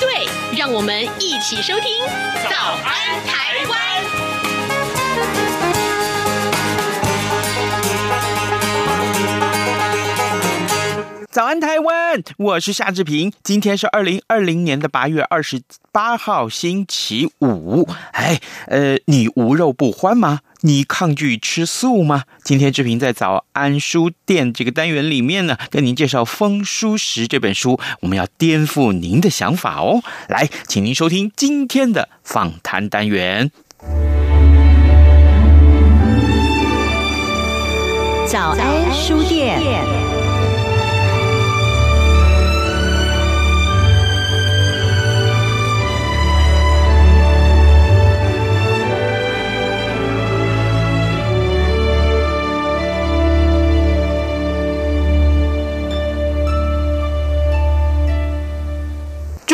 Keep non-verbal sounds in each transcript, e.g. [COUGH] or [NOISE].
对，让我们一起收听《早安台湾》。早安台湾，我是夏志平。今天是二零二零年的八月二十八号，星期五。哎，呃，你无肉不欢吗？你抗拒吃素吗？今天志平在早安书店这个单元里面呢，跟您介绍《风书食》这本书，我们要颠覆您的想法哦。来，请您收听今天的访谈单元。早安书店。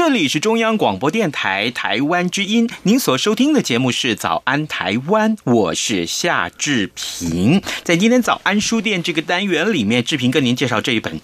这里是中央广播电台台湾之音，您所收听的节目是《早安台湾》，我是夏志平。在今天早安书店这个单元里面，志平跟您介绍这一本，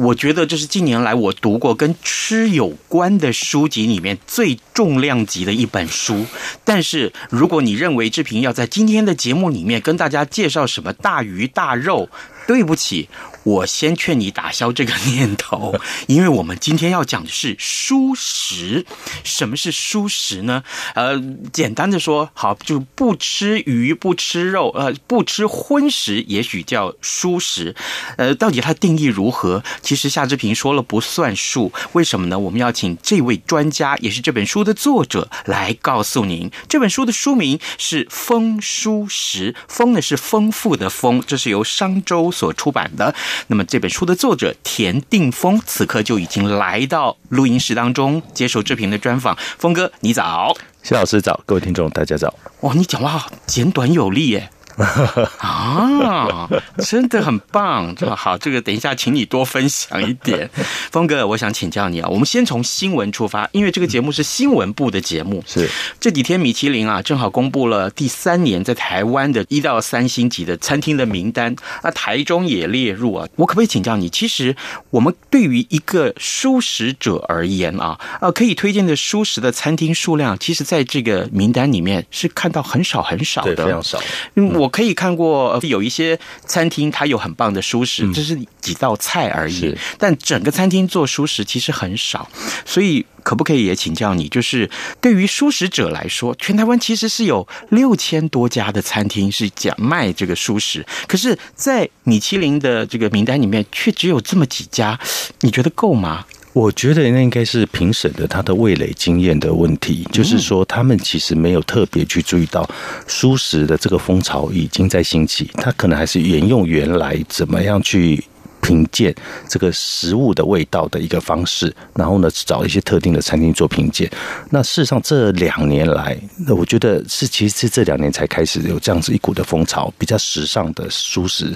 我觉得这是近年来我读过跟吃有关的书籍里面最重量级的一本书。但是，如果你认为志平要在今天的节目里面跟大家介绍什么大鱼大肉，对不起。我先劝你打消这个念头，因为我们今天要讲的是蔬食。什么是蔬食呢？呃，简单的说，好，就不吃鱼，不吃肉，呃，不吃荤食，也许叫蔬食。呃，到底它定义如何？其实夏志平说了不算数。为什么呢？我们要请这位专家，也是这本书的作者，来告诉您。这本书的书名是《丰蔬食》，丰呢是丰富的丰，这是由商周所出版的。那么这本书的作者田定峰此刻就已经来到录音室当中接受志平的专访。峰哥，你早，谢老师早，各位听众大家早。哇，你讲话简短有力耶。[LAUGHS] 啊，真的很棒，这么好，这个等一下，请你多分享一点。[LAUGHS] 峰哥，我想请教你啊，我们先从新闻出发，因为这个节目是新闻部的节目。是这几天米其林啊，正好公布了第三年在台湾的一到三星级的餐厅的名单，那台中也列入啊。我可不可以请教你，其实我们对于一个舒食者而言啊，呃，可以推荐的舒食的餐厅数量，其实在这个名单里面是看到很少很少的，对，非常少。嗯，我。可以看过有一些餐厅，它有很棒的熟食，这是几道菜而已。但整个餐厅做熟食其实很少，所以可不可以也请教你，就是对于熟食者来说，全台湾其实是有六千多家的餐厅是讲卖这个熟食，可是，在米其林的这个名单里面却只有这么几家，你觉得够吗？我觉得那应该是评审的他的味蕾经验的问题，就是说他们其实没有特别去注意到素食的这个风潮已经在兴起，他可能还是沿用原来怎么样去。评鉴这个食物的味道的一个方式，然后呢，找一些特定的餐厅做品鉴。那事实上这两年来，那我觉得是其实是这两年才开始有这样子一股的风潮，比较时尚的蔬食。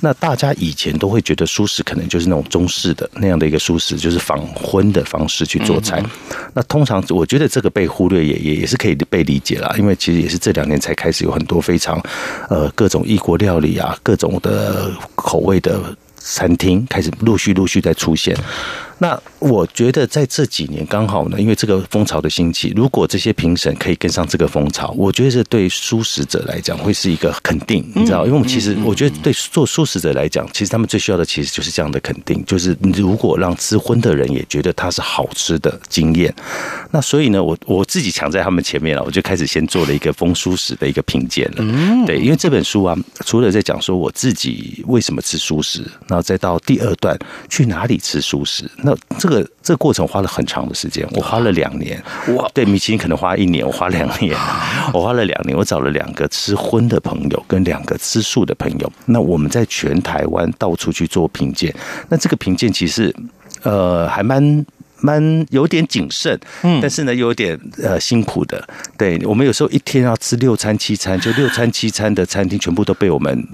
那大家以前都会觉得蔬食可能就是那种中式的那样的一个蔬食，就是仿荤的方式去做菜。那通常我觉得这个被忽略也也也是可以被理解啦，因为其实也是这两年才开始有很多非常呃各种异国料理啊，各种的口味的。餐厅开始陆续陆续在出现。那我觉得在这几年刚好呢，因为这个风潮的兴起，如果这些评审可以跟上这个风潮，我觉得这对素食者来讲会是一个肯定，你知道？因为我们其实我觉得对做素食者来讲，其实他们最需要的其实就是这样的肯定，就是如果让吃荤的人也觉得它是好吃的经验。那所以呢，我我自己抢在他们前面了，我就开始先做了一个风素食的一个评鉴了。对，因为这本书啊，除了在讲说我自己为什么吃素食，然后再到第二段去哪里吃素食。那这个这个过程花了很长的时间，我花了两年。哇，对，米其林可能花一年，我花两年，[LAUGHS] 我花了两年，我找了两个吃荤的朋友跟两个吃素的朋友，那我们在全台湾到处去做评鉴。那这个评鉴其实呃还蛮。蛮蛮有点谨慎，嗯，但是呢，又有点呃辛苦的。对，我们有时候一天要吃六餐七餐，就六餐七餐的餐厅全部都被我们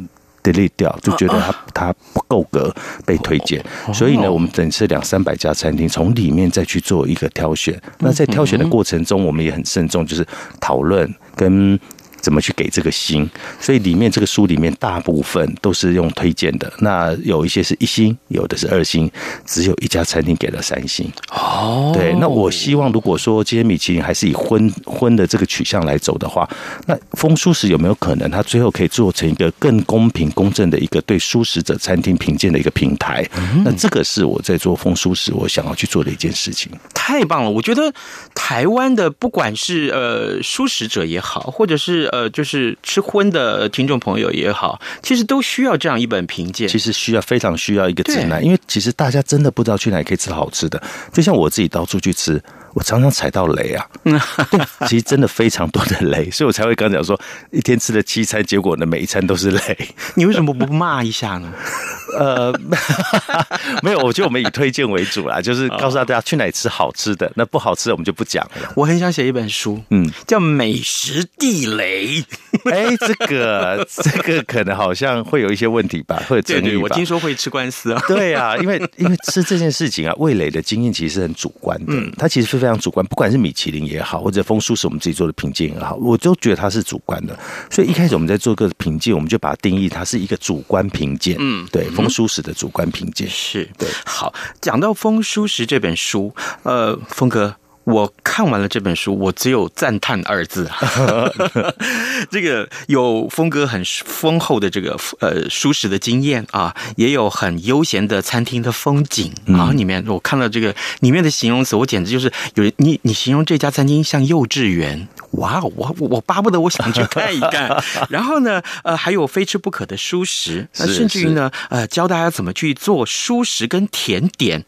delete 掉，就觉得它它不够格被推荐。所以呢，我们整次两三百家餐厅，从里面再去做一个挑选。那在挑选的过程中，我们也很慎重，就是讨论跟。怎么去给这个星？所以里面这个书里面大部分都是用推荐的。那有一些是一星，有的是二星，只有一家餐厅给了三星。哦，对。那我希望，如果说今天米其林还是以荤荤的这个取向来走的话，那丰蔬食有没有可能，它最后可以做成一个更公平公正的一个对蔬食者餐厅评鉴的一个平台？嗯、那这个是我在做丰蔬食，我想要去做的一件事情。太棒了！我觉得台湾的不管是呃蔬食者也好，或者是呃，就是吃荤的听众朋友也好，其实都需要这样一本评鉴。其实需要非常需要一个指南，因为其实大家真的不知道去哪里可以吃好吃的。就像我自己到处去吃。我常常踩到雷啊，[LAUGHS] 其实真的非常多的雷，所以我才会刚讲说，一天吃了七餐，结果呢每一餐都是雷。你为什么不骂一下呢？[LAUGHS] 呃，[LAUGHS] 没有，我觉得我们以推荐为主啦，就是告诉大家去哪里吃好吃的，那不好吃的我们就不讲了。我很想写一本书，嗯，叫《美食地雷》。哎、欸，这个这个可能好像会有一些问题吧，会有争议吧。对对，我听说会吃官司啊。对啊，因为因为吃这件事情啊，味蕾的经验其实是很主观的，嗯，它其实是非常主观。不管是米其林也好，或者风叔是我们自己做的评鉴也好，我都觉得它是主观的。所以一开始我们在做个评鉴，我们就把它定义它是一个主观评鉴。嗯，对，风叔史的主观评鉴是对。好，讲到风叔史这本书，呃，峰哥。我看完了这本书，我只有赞叹二字。[LAUGHS] 这个有风格很丰厚的这个呃舒适的经验啊，也有很悠闲的餐厅的风景。然后里面我看到这个里面的形容词，我简直就是有人你你形容这家餐厅像幼稚园。哇，我我巴不得我想去看一看。[LAUGHS] 然后呢，呃，还有非吃不可的蔬食，那甚至于呢，呃，教大家怎么去做蔬食跟甜点。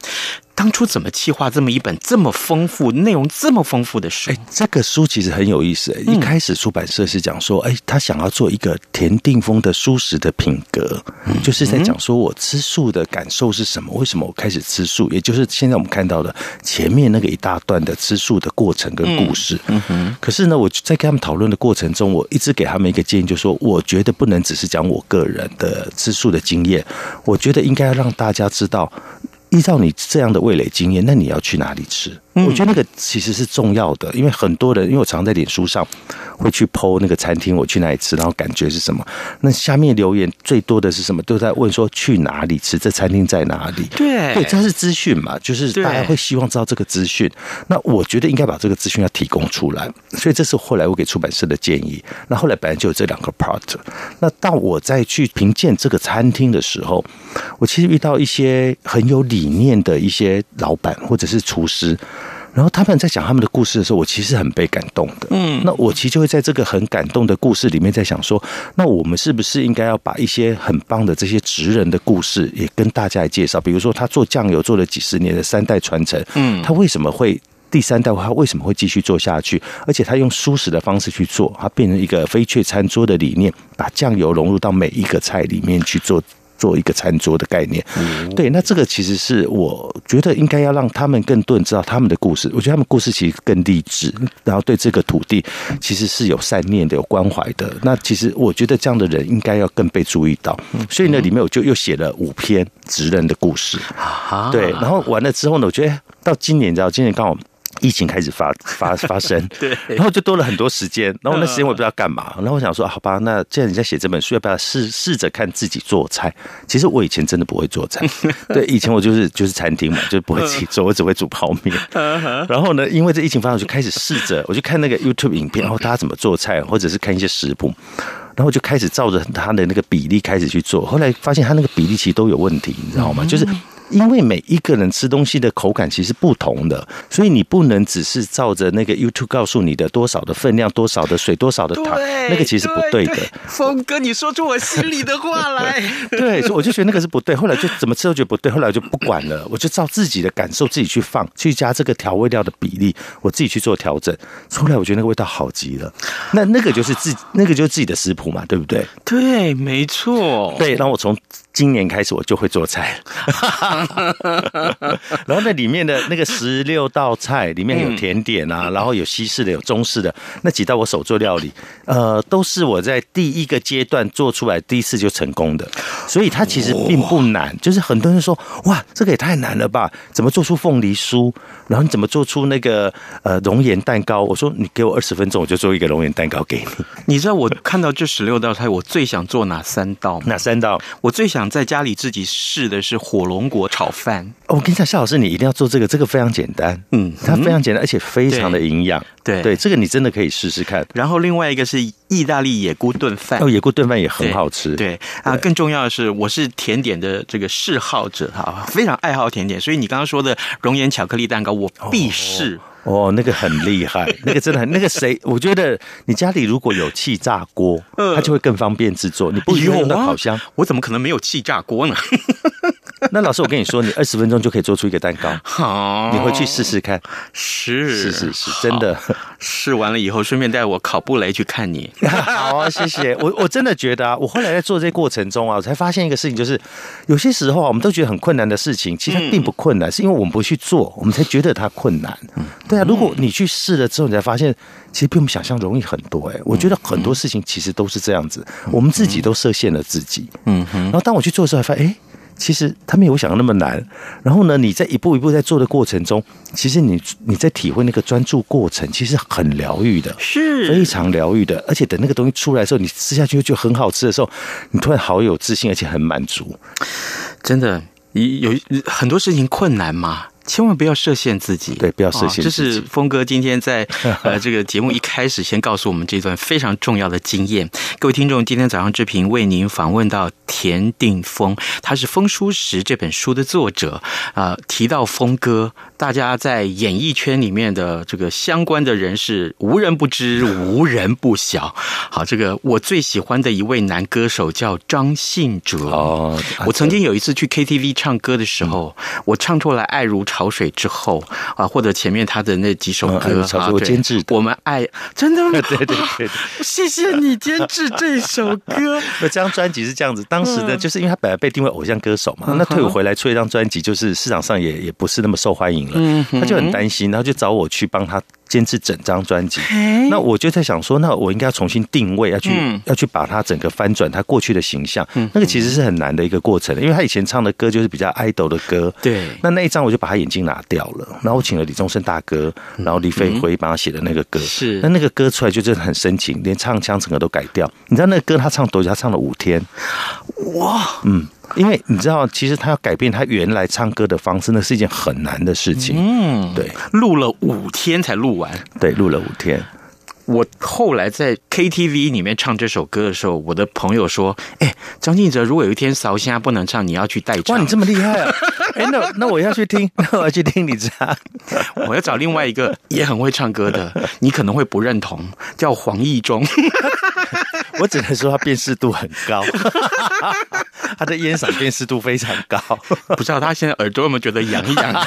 当初怎么企划这么一本这么丰富、内容这么丰富的书？哎，这个书其实很有意思。一开始出版社是讲说，哎，他想要做一个田定峰的蔬食的品格，就是在讲说我吃素的感受是什么？为什么我开始吃素？也就是现在我们看到的前面那个一大段的吃素的过程跟故事。嗯哼。可是呢，我在跟他们讨论的过程中，我一直给他们一个建议，就是说，我觉得不能只是讲我个人的吃素的经验，我觉得应该要让大家知道。依照你这样的味蕾经验，那你要去哪里吃？我觉得那个其实是重要的，因为很多人，因为我常在脸书上会去 po 那个餐厅，我去哪里吃，然后感觉是什么？那下面留言最多的是什么？都在问说去哪里吃，这餐厅在哪里？对，对，这是资讯嘛，就是大家会希望知道这个资讯。那我觉得应该把这个资讯要提供出来，所以这是后来我给出版社的建议。那后来本来就有这两个 part。那当我再去评鉴这个餐厅的时候，我其实遇到一些很有理念的一些老板或者是厨师。然后他们在讲他们的故事的时候，我其实很被感动的。嗯，那我其实就会在这个很感动的故事里面在想说，那我们是不是应该要把一些很棒的这些职人的故事也跟大家来介绍？比如说他做酱油做了几十年的三代传承，嗯，他为什么会第三代他为什么会继续做下去？而且他用舒适的方式去做，他变成一个飞雀餐桌的理念，把酱油融入到每一个菜里面去做。做一个餐桌的概念，对，那这个其实是我觉得应该要让他们更多人知道他们的故事。我觉得他们故事其实更励志，然后对这个土地其实是有善念的、有关怀的。那其实我觉得这样的人应该要更被注意到。所以呢，里面我就又写了五篇职人的故事。对，然后完了之后呢，我觉得到今年，你知道，今年刚好。疫情开始发 [LAUGHS] 发发生，[LAUGHS] 对，然后就多了很多时间，然后那时间我也不知道干嘛，然后我想说，好吧，那既然你在写这本书，要不要试试着看自己做菜？其实我以前真的不会做菜，[LAUGHS] 对，以前我就是就是餐厅嘛，就不会自己做，我只会煮泡面。然后呢，因为这疫情发生，我就开始试着，我就看那个 YouTube 影片，然后大家怎么做菜，或者是看一些食谱，然后就开始照着他的那个比例开始去做，后来发现他那个比例其实都有问题，你知道吗？就是。因为每一个人吃东西的口感其实不同的，所以你不能只是照着那个 YouTube 告诉你的多少的分量、多少的水、多少的糖，那个其实不对的。峰哥，你说出我心里的话来。[LAUGHS] 对，所以我就觉得那个是不对。后来就怎么吃都觉得不对，后来我就不管了，我就照自己的感受自己去放，去加这个调味料的比例，我自己去做调整。出来我觉得那个味道好极了。那那个就是自，那个就是自己的食谱嘛，对不对？对，没错。对，然后我从。今年开始我就会做菜，[LAUGHS] 然后那里面的那个十六道菜里面有甜点啊，然后有西式的，有中式的，那几道我手做料理，呃，都是我在第一个阶段做出来第一次就成功的，所以它其实并不难。就是很多人说，哇，这个也太难了吧？怎么做出凤梨酥？然后你怎么做出那个呃熔岩蛋糕？我说你给我二十分钟，我就做一个熔岩蛋糕给你。你知道我看到这十六道菜，我最想做哪三道吗？哪三道？我最想。在家里自己试的是火龙果炒饭。我跟你讲，夏老师，你一定要做这个，这个非常简单，嗯，它非常简单，而且非常的营养。对对，这个你真的可以试试看。然后另外一个是意大利野菇炖饭，哦，野菇炖饭也很好吃。对啊，更重要的是，我是甜点的这个嗜好者哈，非常爱好甜点，所以你刚刚说的熔岩巧克力蛋糕，我必试。哦，那个很厉害，[LAUGHS] 那个真的很，那个谁，我觉得你家里如果有气炸锅，它就会更方便制作。你不用到烤箱，我怎么可能没有气炸锅呢？[LAUGHS] 那老师，我跟你说，你 [LAUGHS] 二十分钟就可以做出一个蛋糕。好，你回去试试看。是，是是是，真的。试完了以后，顺便带我考布雷去看你。[LAUGHS] 好啊，谢谢。我我真的觉得啊，我后来在做这过程中啊，我才发现一个事情，就是有些时候啊，我们都觉得很困难的事情，其实它并不困难，是因为我们不去做，我们才觉得它困难。对啊，如果你去试了之后，你才发现，其实比我们想象容易很多。哎，我觉得很多事情其实都是这样子，我们自己都设限了自己。嗯哼。然后当我去做的时候，还发现，哎。其实他没有想的那么难，然后呢，你在一步一步在做的过程中，其实你你在体会那个专注过程，其实很疗愈的，是非常疗愈的。而且等那个东西出来的时候，你吃下去就很好吃的时候，你突然好有自信，而且很满足。真的，你有很多事情困难吗？千万不要设限自己，对，不要设限自己。这是峰哥今天在 [LAUGHS] 呃这个节目一开始先告诉我们这段非常重要的经验。各位听众，今天早上志平为您访问到田定峰，他是《风书时》这本书的作者啊、呃。提到峰哥，大家在演艺圈里面的这个相关的人士，无人不知，无人不晓。好，这个我最喜欢的一位男歌手叫张信哲。哦，我曾经有一次去 KTV 唱歌的时候，我唱出来《爱如》。潮水之后啊，或者前面他的那几首歌，嗯、啊，我监制，我们爱真的吗？对 [LAUGHS] 对对，对，[LAUGHS] 谢谢你监制这首歌。[LAUGHS] 那这张专辑是这样子，当时呢，就是因为他本来被定位偶像歌手嘛，嗯、那退伍回来出一张专辑，就是市场上也也不是那么受欢迎他就很担心，然后就找我去帮他。监制整张专辑，那我就在想说，那我应该要重新定位，要去、嗯、要去把他整个翻转他过去的形象。嗯，那个其实是很难的一个过程，因为他以前唱的歌就是比较 idol 的歌。对，那那一张我就把他眼镜拿掉了，然后我请了李宗盛大哥，然后李飞辉帮他写的那个歌。是，那那个歌出来就真的很深情，连唱腔整个都改掉。你知道那个歌他唱多久？他唱了五天。哇，嗯。因为你知道，其实他要改变他原来唱歌的方式，那是一件很难的事情。嗯，对，录了五天才录完。对，录了五天。我后来在 KTV 里面唱这首歌的时候，我的朋友说：“哎，张信哲，如果有一天烧声不能唱，你要去代唱。”哇，你这么厉害啊！[LAUGHS] 哎，那那我要去听，[LAUGHS] 那我要去听你唱。[LAUGHS] 我要找另外一个也很会唱歌的，你可能会不认同，叫黄义忠。我只能说他辨识度很高，[LAUGHS] 他的烟嗓辨识度非常高。不知道他现在耳朵有没有觉得痒一痒？[LAUGHS]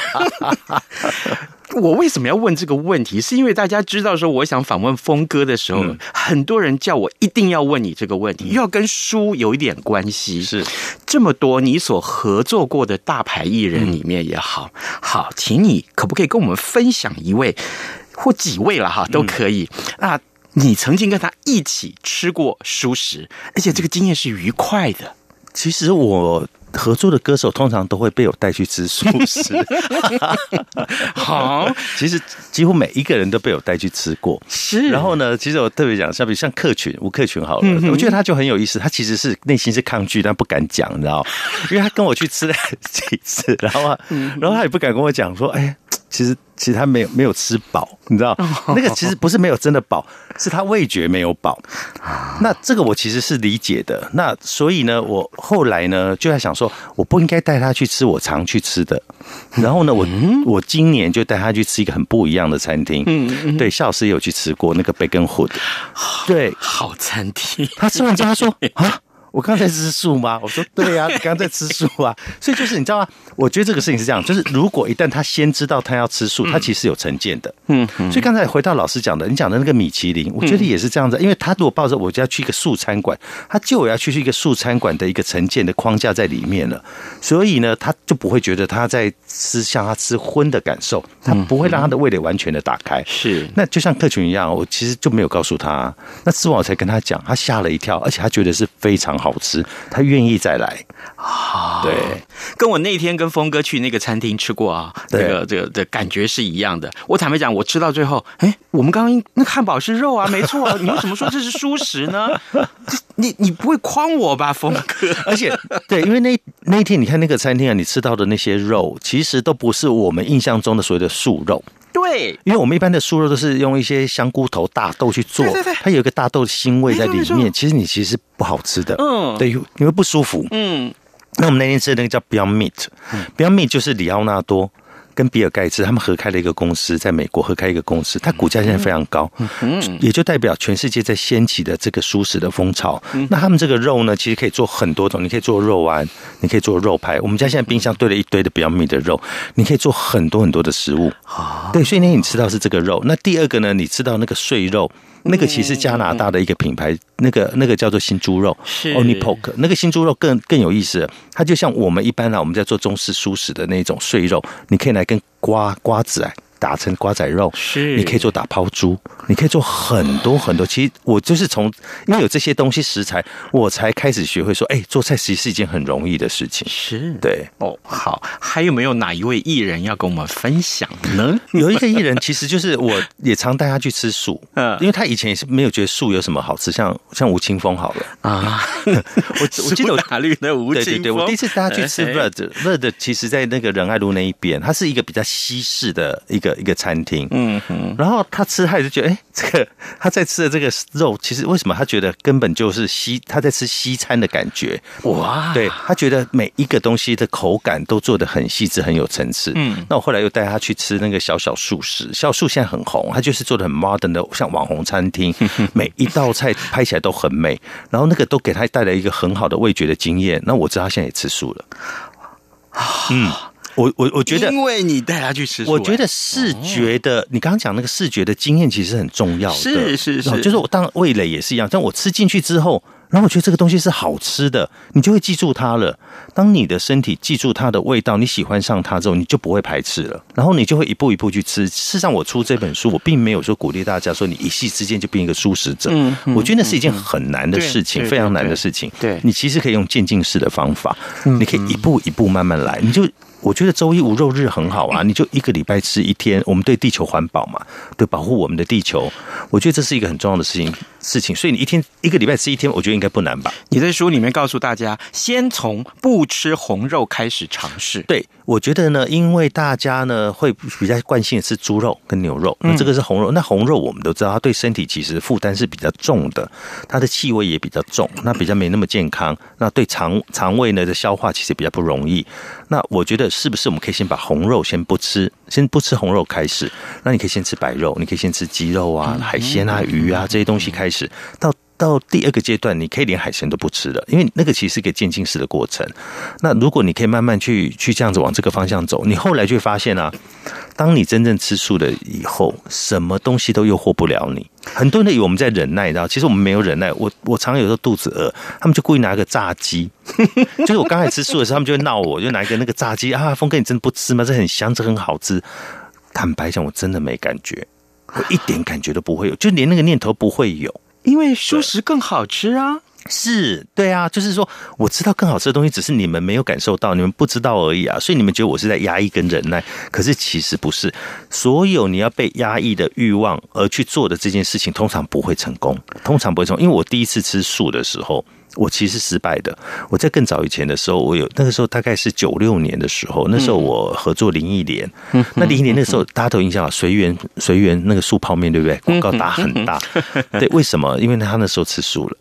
我为什么要问这个问题？是因为大家知道说，我想访问峰哥的时候，嗯、很多人叫我一定要问你这个问题，又要跟书有一点关系。是这么多你所合作过的大牌艺人里面也好，好，请你可不可以跟我们分享一位或几位了哈，都可以。那、嗯、你曾经跟他一起吃过蔬食，而且这个经验是愉快的。其实我。合作的歌手通常都会被我带去吃素食。[LAUGHS] 好，其实几乎每一个人都被我带去吃过。是，然后呢，其实我特别讲，像比如像客群吴克群好了，我觉得他就很有意思。他其实是内心是抗拒，但不敢讲，你知道，因为他跟我去吃了几次，然后啊，然后他也不敢跟我讲说，哎。其实，其实他没有没有吃饱，你知道，那个其实不是没有真的饱，是他味觉没有饱。那这个我其实是理解的。那所以呢，我后来呢就在想说，我不应该带他去吃我常去吃的。然后呢，我我今年就带他去吃一个很不一样的餐厅。嗯，对，夏老师也有去吃过那个 Bacon Hood，对，好餐厅。他吃完之后他说 [LAUGHS] 啊。我刚才在吃素吗？我说对呀、啊，[LAUGHS] 你刚刚在吃素啊。所以就是你知道吗？我觉得这个事情是这样，就是如果一旦他先知道他要吃素，他其实有成见的。嗯，所以刚才回到老师讲的，你讲的那个米其林，我觉得也是这样子，因为他如果抱着我就要去一个素餐馆，他就要去一个素餐馆的一个成见的框架在里面了，所以呢，他就不会觉得他在吃像他吃荤的感受，他不会让他的味蕾完全的打开。是，那就像客群一样，我其实就没有告诉他，那吃完我才跟他讲，他吓了一跳，而且他觉得是非常好吃，他愿意再来。啊，对，跟我那天跟峰哥去那个餐厅吃过啊，这个这个的感觉是一样的。我坦白讲，我吃到最后，哎，我们刚刚那汉堡是肉啊，[LAUGHS] 没错啊，你为什么说这是蔬食呢？[LAUGHS] 你你不会诓我吧，峰哥？[LAUGHS] 而且对，因为那那一天你看那个餐厅啊，你吃到的那些肉，其实都不是我们印象中的所谓的素肉。对，因为我们一般的酥肉都是用一些香菇头、大豆去做，对对对，它有一个大豆的腥味在里面，其实你其实是不好吃的，嗯，对，你会不舒服，嗯。那我们那天吃的那个叫 Beyond Meat，Beyond Meat 就是里奥纳多跟比尔盖茨他们合开了一个公司，在美国合开一个公司，它股价现在非常高，也就代表全世界在掀起的这个素食的风潮。那他们这个肉呢，其实可以做很多种，你可以做肉丸，你可以做肉排。我们家现在冰箱堆了一堆的 Beyond Meat 的肉，你可以做很多很多的食物。对，所以那天你吃到是这个肉。那第二个呢，你吃到那个碎肉。那个其实加拿大的一个品牌，那个那个叫做新猪肉，是 Oni Pork，那个新猪肉更更有意思，它就像我们一般啊，我们在做中式熟食的那种碎肉，你可以来跟瓜瓜子啊。打成瓜仔肉，是。你可以做打抛猪，你可以做很多很多。其实我就是从因为有这些东西食材，我才开始学会说，哎、欸，做菜其实是一件很容易的事情。是。对。哦，好，还有没有哪一位艺人要跟我们分享呢？有一个艺人，其实就是我也常带他去吃素，嗯，因为他以前也是没有觉得素有什么好吃，像像吴青峰好了。啊，[LAUGHS] 我我记得我打绿的吴青峰，对对对，我第一次带他去吃 Red，Red 其实在那个仁爱路那一边，它是一个比较西式的一个。一个餐厅，嗯哼，然后他吃，他也是觉得，哎，这个他在吃的这个肉，其实为什么他觉得根本就是西，他在吃西餐的感觉，哇，对，他觉得每一个东西的口感都做的很细致，很有层次，嗯，那我后来又带他去吃那个小小素食，小素现在很红，他就是做的很 modern 的，像网红餐厅，[LAUGHS] 每一道菜拍起来都很美，然后那个都给他带来一个很好的味觉的经验，那我知道他现在也吃素了，嗯。我我我觉得，因为你带他去吃，我觉得视觉的，你刚刚讲那个视觉的经验其实很重要的，是是是，就是。我当味蕾也是一样，但我吃进去之后，然后我觉得这个东西是好吃的，你就会记住它了。当你的身体记住它的味道，你喜欢上它之后，你就不会排斥了，然后你就会一步一步去吃。事实上，我出这本书，我并没有说鼓励大家说你一夕之间就变一个素食者，嗯，我觉得那是一件很难的事情，非常难的事情。对，你其实可以用渐进式的方法，你可以一步一步慢慢来，你就。我觉得周一无肉日很好啊，你就一个礼拜吃一天，我们对地球环保嘛，对保护我们的地球，我觉得这是一个很重要的事情事情。所以你一天一个礼拜吃一天，我觉得应该不难吧？你在书里面告诉大家，先从不吃红肉开始尝试。对，我觉得呢，因为大家呢会比较惯性的吃猪肉跟牛肉，那这个是红肉，那红肉我们都知道，它对身体其实负担是比较重的，它的气味也比较重，那比较没那么健康，那对肠肠胃呢的消化其实比较不容易。那我觉得是不是我们可以先把红肉先不吃，先不吃红肉开始？那你可以先吃白肉，你可以先吃鸡肉啊、海鲜啊、鱼啊这些东西开始。到到第二个阶段，你可以连海鲜都不吃了，因为那个其实是一个渐进式的过程。那如果你可以慢慢去去这样子往这个方向走，你后来就会发现啊，当你真正吃素了以后，什么东西都诱惑不了你。很多人以为我们在忍耐，你知道？其实我们没有忍耐。我我常常有时候肚子饿，他们就故意拿个炸鸡，[LAUGHS] 就是我刚才吃素的时候，他们就会闹我，就拿一个那个炸鸡啊，峰哥你真的不吃吗？这很香，这很好吃。坦白讲，我真的没感觉，我一点感觉都不会有，就连那个念头不会有，因为素食更好吃啊。是对啊，就是说我知道更好吃的东西，只是你们没有感受到，你们不知道而已啊。所以你们觉得我是在压抑跟忍耐，可是其实不是。所有你要被压抑的欲望而去做的这件事情，通常不会成功，通常不会成功。因为我第一次吃素的时候，我其实失败的。我在更早以前的时候，我有那个时候大概是九六年的时候，那时候我合作林忆莲，嗯、那林忆莲那时候大家都有印象啊，随缘随缘那个素泡面对不对？广告打很大，[LAUGHS] 对，为什么？因为他那时候吃素了。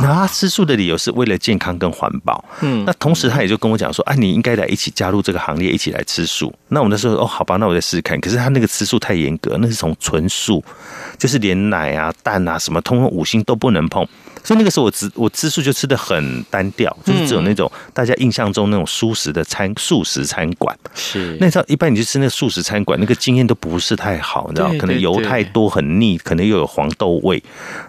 然后他吃素的理由是为了健康跟环保。嗯，那同时他也就跟我讲说，啊，你应该来一起加入这个行列，一起来吃素。那我那时候哦，好吧，那我再试试看。可是他那个吃素太严格，那是从纯素，就是连奶啊、蛋啊什么，通通五星都不能碰。所以那个时候我吃我吃素就吃的很单调，就是只有那种大家印象中那种素食的餐素食餐馆。是，那你知道一般你去吃那个素食餐馆，那个经验都不是太好，你知道，可能油太多很腻，可能又有黄豆味。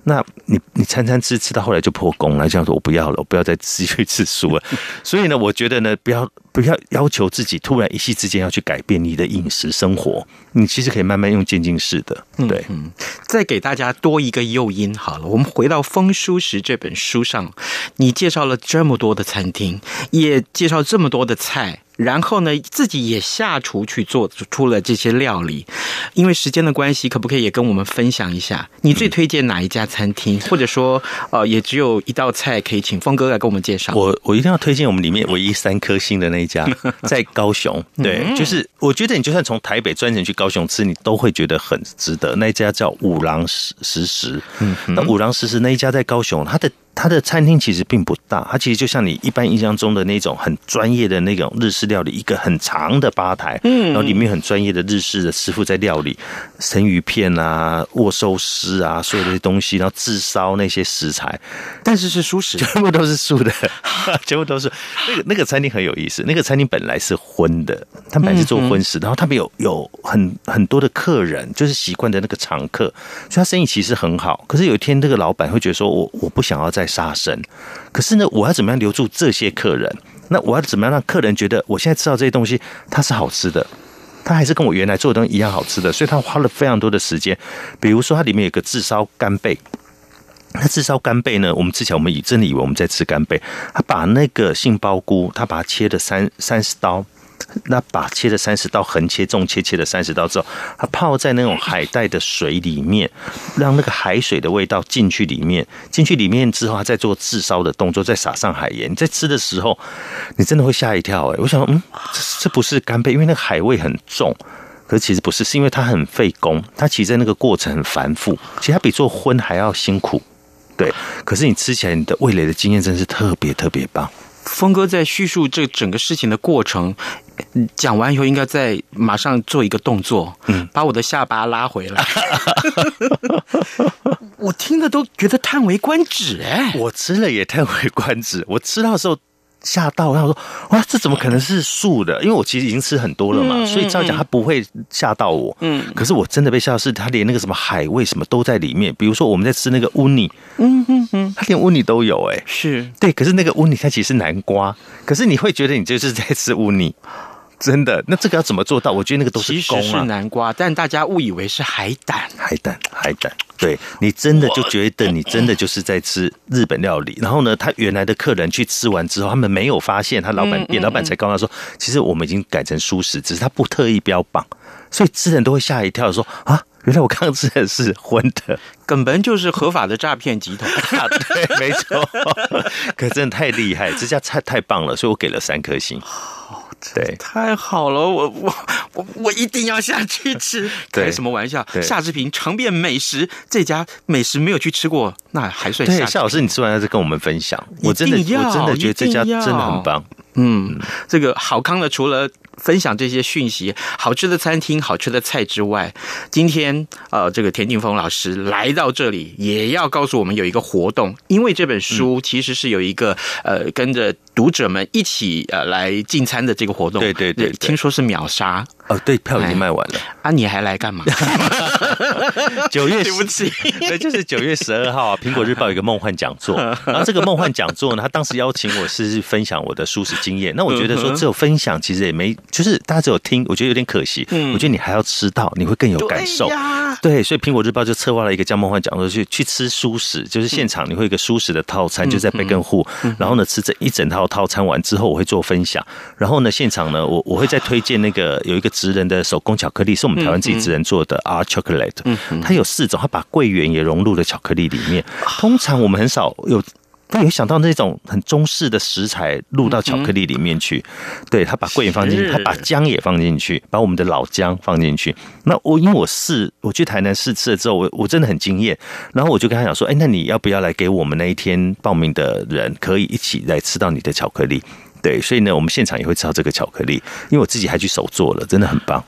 那你你餐餐吃吃到后来就破功了，这样说我不要了，我不要再继续吃素了。[LAUGHS] 所以呢，我觉得呢，不要不要要求自己突然一夕之间要去改变你的饮食生活，你其实可以慢慢用渐进式的。对，嗯，再给大家多一个诱因好了，我们回到《丰书食》这本书上，你介绍了这么多的餐厅，也介绍这么多的菜。然后呢，自己也下厨去做出了这些料理。因为时间的关系，可不可以也跟我们分享一下你最推荐哪一家餐厅？或者说，呃，也只有一道菜可以请峰哥来给我们介绍。我我一定要推荐我们里面唯一三颗星的那一家，[LAUGHS] 在高雄。对，就是我觉得你就算从台北专程去高雄吃，你都会觉得很值得。那一家叫五郎食食。嗯，那五郎食食那一家在高雄，它的。他的餐厅其实并不大，它其实就像你一般印象中的那种很专业的那种日式料理，一个很长的吧台，嗯，然后里面很专业的日式的师傅在料理生鱼片啊、握寿司啊，所有这些东西，然后自烧那些食材，但是是素食，全部都是素的，[LAUGHS] 全部都是那个 [LAUGHS] 那个餐厅很有意思，那个餐厅本来是荤的，他本来是做荤食，然后他们有有很很多的客人，就是习惯的那个常客，所以他生意其实很好。可是有一天，那个老板会觉得说，我我不想要再。杀生，可是呢，我要怎么样留住这些客人？那我要怎么样让客人觉得我现在吃到这些东西它是好吃的，它还是跟我原来做的东西一样好吃的？所以他花了非常多的时间。比如说，它里面有个炙烧干贝，那炙烧干贝呢，我们之前我们以真的以为我们在吃干贝，他把那个杏鲍菇，他把它切了三三十刀。那把切了三十刀横切、纵切切了三十刀之后，它泡在那种海带的水里面，让那个海水的味道进去里面，进去里面之后，它再做炙烧的动作，再撒上海盐。你在吃的时候，你真的会吓一跳哎！我想，嗯，这这不是干贝，因为那个海味很重。可是其实不是，是因为它很费工，它其实在那个过程很繁复，其实它比做荤还要辛苦。对，可是你吃起来，你的味蕾的经验真是特别特别棒。峰哥在叙述这整个事情的过程。讲完以后，应该再马上做一个动作，嗯，把我的下巴拉回来。[LAUGHS] 我听了都觉得叹为观止，哎，我吃了也叹为观止。我吃到的时候吓到，我想说，哇，这怎么可能是素的？因为我其实已经吃很多了嘛，所以照讲它不会吓到我。嗯，可是我真的被吓到，是它连那个什么海味什么都在里面。比如说我们在吃那个乌尼，嗯嗯嗯，它连乌尼都有，哎，是对。可是那个乌尼它其实是南瓜，可是你会觉得你就是在吃乌尼。真的，那这个要怎么做到？我觉得那个都是啊。其实是南瓜，但大家误以为是海胆。海胆，海胆，对，你真的就觉得你真的就是在吃日本料理。然后呢，他原来的客人去吃完之后，他们没有发现，他老板店老板才告诉他说，其实我们已经改成素食，只是他不特意标榜，所以吃人都会吓一跳，说啊，原来我刚刚吃的是荤的，根本就是合法的诈骗集团。[LAUGHS] 对，没错，[LAUGHS] 可真的太厉害，这家菜太棒了，所以我给了三颗星。[LAUGHS] 对，太好了，我我我我一定要下去吃。[LAUGHS] 开什么玩笑？夏志平尝遍美食，这家美食没有去吃过，那还算下。夏老师，你吃完了再跟我们分享。我真的，我真的觉得这家真的很棒。嗯，这个好康的，除了分享这些讯息、好吃的餐厅、好吃的菜之外，今天呃，这个田定峰老师来到这里，也要告诉我们有一个活动，因为这本书其实是有一个呃，跟着读者们一起呃来进餐的这个活动。对对对，听说是秒杀。哦，对，票已经卖完了。啊，你还来干嘛？[LAUGHS] 九月，对不起，对，就是九月十二号啊，苹果日报有一个梦幻讲座。[LAUGHS] 然后这个梦幻讲座呢，他当时邀请我是分享我的素食经验。那我觉得说，只有分享其实也没，就是大家只有听，我觉得有点可惜。嗯，我觉得你还要吃到，你会更有感受。对，所以苹果日报就策划了一个叫梦幻讲座，去去吃素食，就是现场你会有一个素食的套餐，就在贝根户。然后呢，吃这一整套套餐完之后，我会做分享。然后呢，现场呢，我我会再推荐那个有一个。职人的手工巧克力是我们台湾自己职人做的 R Chocolate，它有四种，它把桂圆也融入了巧克力里面。通常我们很少有他有想到那种很中式的食材入到巧克力里面去，嗯、对他把桂圆放进去，他把姜也放进去，把我们的老姜放进去。那我因为我试，我去台南试吃了之后，我我真的很惊艳。然后我就跟他讲说，哎，那你要不要来给我们那一天报名的人，可以一起来吃到你的巧克力？对，所以呢，我们现场也会吃到这个巧克力，因为我自己还去手做了，真的很棒。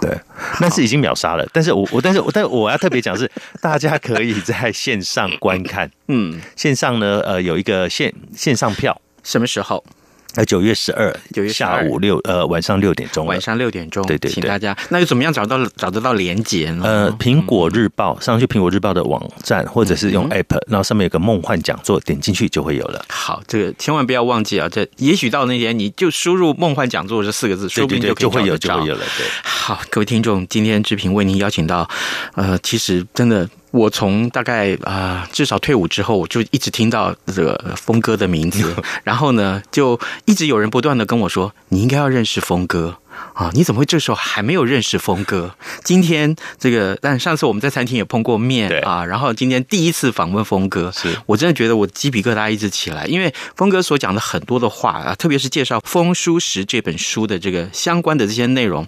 对，但是已经秒杀了。但是我我但是我但是我要特别讲是，大家可以在线上观看。嗯，线上呢，呃，有一个线线上票，什么时候？呃，九月十二，九月下午六呃晚上六点钟，晚上六点钟，对对对，请大家。那又怎么样找到找得到连接呢？呃，苹果日报上去苹果日报的网站，或者是用 App，然后上面有个梦幻讲座，点进去就会有了。好，这个千万不要忘记啊！这也许到那天你就输入“梦幻讲座”这四个字，说不定就就会有就会有了。对，好，各位听众，今天志平为您邀请到，呃，其实真的。我从大概啊、呃，至少退伍之后，我就一直听到这个峰哥的名字，[LAUGHS] 然后呢，就一直有人不断的跟我说，你应该要认识峰哥。啊！你怎么会这时候还没有认识峰哥？今天这个，但上次我们在餐厅也碰过面啊。然后今天第一次访问峰哥，是我真的觉得我鸡皮疙瘩一直起来，因为峰哥所讲的很多的话啊，特别是介绍《风书食》这本书的这个相关的这些内容，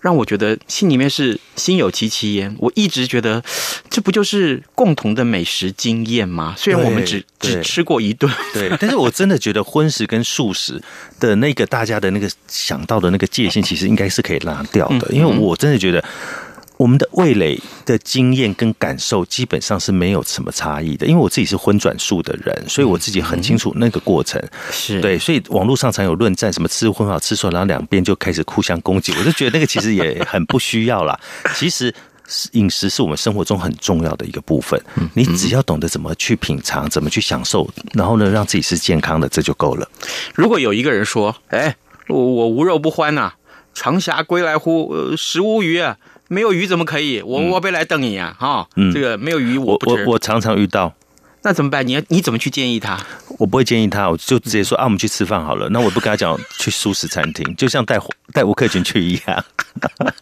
让我觉得心里面是心有戚戚焉。我一直觉得，这不就是共同的美食经验吗？虽然我们只只吃过一顿，对，但是我真的觉得荤食跟素食的那个大家的那个想到的那个界限。[LAUGHS] 其实应该是可以拉掉的，因为我真的觉得我们的味蕾的经验跟感受基本上是没有什么差异的。因为我自己是荤转素的人，所以我自己很清楚那个过程。是对，所以网络上常有论战，什么吃荤好吃素，然后两边就开始互相攻击。我就觉得那个其实也很不需要啦。[LAUGHS] 其实饮食是我们生活中很重要的一个部分，你只要懂得怎么去品尝，怎么去享受，然后呢，让自己是健康的，这就够了。如果有一个人说：“哎，我我无肉不欢呐。”长霞归来乎？呃，食无鱼啊，没有鱼怎么可以？我我别来瞪你啊！哈，嗯，这个没有鱼我不吃。我我常常遇到，那怎么办？你你怎么去建议他？我不会建议他，我就直接说啊，我们去吃饭好了。那我不跟他讲去素食餐厅，就像带带吴克群去一样，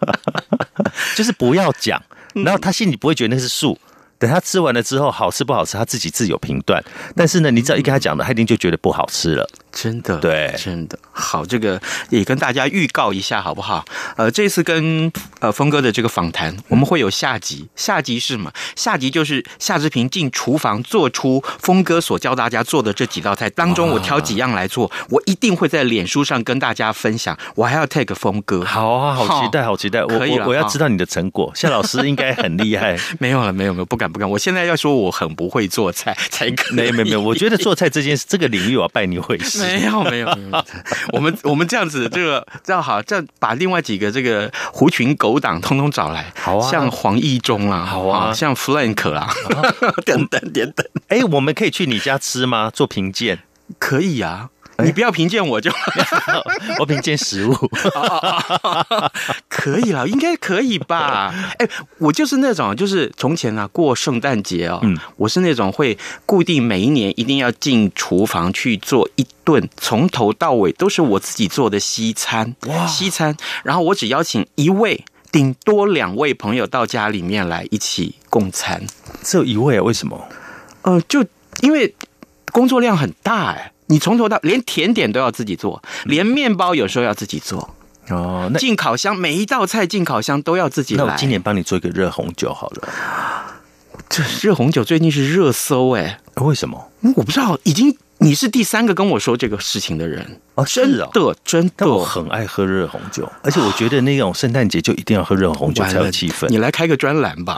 [LAUGHS] 就是不要讲，然后他心里不会觉得那是素。等他吃完了之后，好吃不好吃，他自己自有评断。但是呢，你只要一跟他讲了，他一定就觉得不好吃了。真的，对，真的好。这个也跟大家预告一下，好不好？呃，这次跟呃峰哥的这个访谈，我们会有下集。下集是什么？下集就是夏志平进厨房做出峰哥所教大家做的这几道菜当中，我挑几样来做，我一定会在脸书上跟大家分享。我还要 take 峰哥，好啊，好期待，好期待。可以了，我我要知道你的成果。夏老师应该很厉害。[LAUGHS] 没有了，没有没有，不敢不敢。我现在要说我很不会做菜才可以。没有没有没有，我觉得做菜这件事，这个领域我要拜你为师。[LAUGHS] 没有没有，我们我们这样子，这个这样好，这样把另外几个这个狐群狗党通通找来，好啊，像黄义中啦，好啊，像 Frank 啦，[LAUGHS] 等等等等。哎，我们可以去你家吃吗？做评鉴？可以啊。你不要评鉴我就，[LAUGHS] 我评鉴食物，可以了，应该可以吧？[LAUGHS] 哎，我就是那种，就是从前啊，过圣诞节哦，嗯，我是那种会固定每一年一定要进厨房去做一顿，从头到尾都是我自己做的西餐，哇，西餐，然后我只邀请一位，顶多两位朋友到家里面来一起共餐，只有一位啊？为什么？呃，就因为工作量很大，哎。你从头到连甜点都要自己做，连面包有时候要自己做哦。那进烤箱每一道菜进烤箱都要自己来。那我今年帮你做一个热红酒好了。这热红酒最近是热搜哎，为什么？我不知道，已经。你是第三个跟我说这个事情的人哦，真的，真的，我很爱喝热红酒，而且我觉得那种圣诞节就一定要喝热红酒才有气氛。[LAUGHS] 你来开个专栏吧，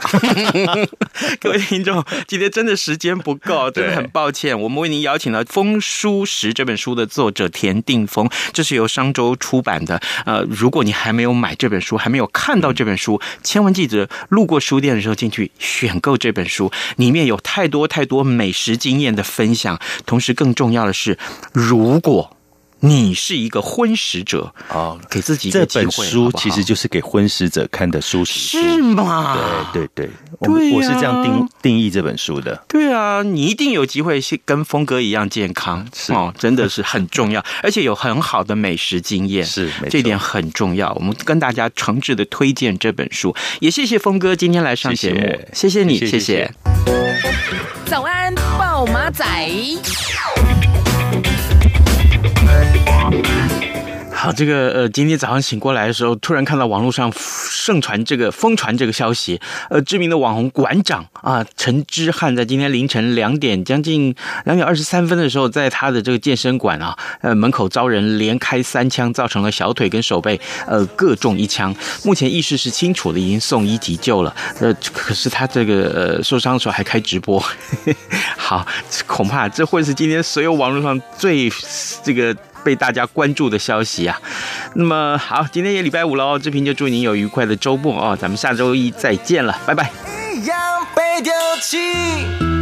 [LAUGHS] 各位听众，今天真的时间不够，真的很抱歉。我们为您邀请了《风书食》这本书的作者田定峰，这是由商周出版的。呃，如果你还没有买这本书，还没有看到这本书，千万记得路过书店的时候进去选购这本书，里面有太多太多美食经验的分享，同时更。重要的是，如果你是一个婚食者。啊，给自己一个机会，这本书其实就是给婚食者看的书，是吗？对对对，我我是这样定定义这本书的。对啊，你一定有机会跟峰哥一样健康，是。哦，真的是很重要，[LAUGHS] 而且有很好的美食经验，是这点很重要。我们跟大家诚挚的推荐这本书，也谢谢峰哥今天来上节目，谢谢。你，谢谢。早安，暴马仔。Bye. 好，这个呃，今天早上醒过来的时候，突然看到网络上盛传这个疯传这个消息，呃，知名的网红馆长啊，陈之汉在今天凌晨两点将近两点二十三分的时候，在他的这个健身馆啊，呃，门口遭人连开三枪，造成了小腿跟手背呃各中一枪，目前意识是清楚的，已经送医急救了。呃，可是他这个呃受伤的时候还开直播，[LAUGHS] 好，恐怕这会是今天所有网络上最这个。被大家关注的消息啊，那么好，今天也礼拜五喽，志平就祝您有愉快的周末哦，咱们下周一再见了，拜拜。一样被丢弃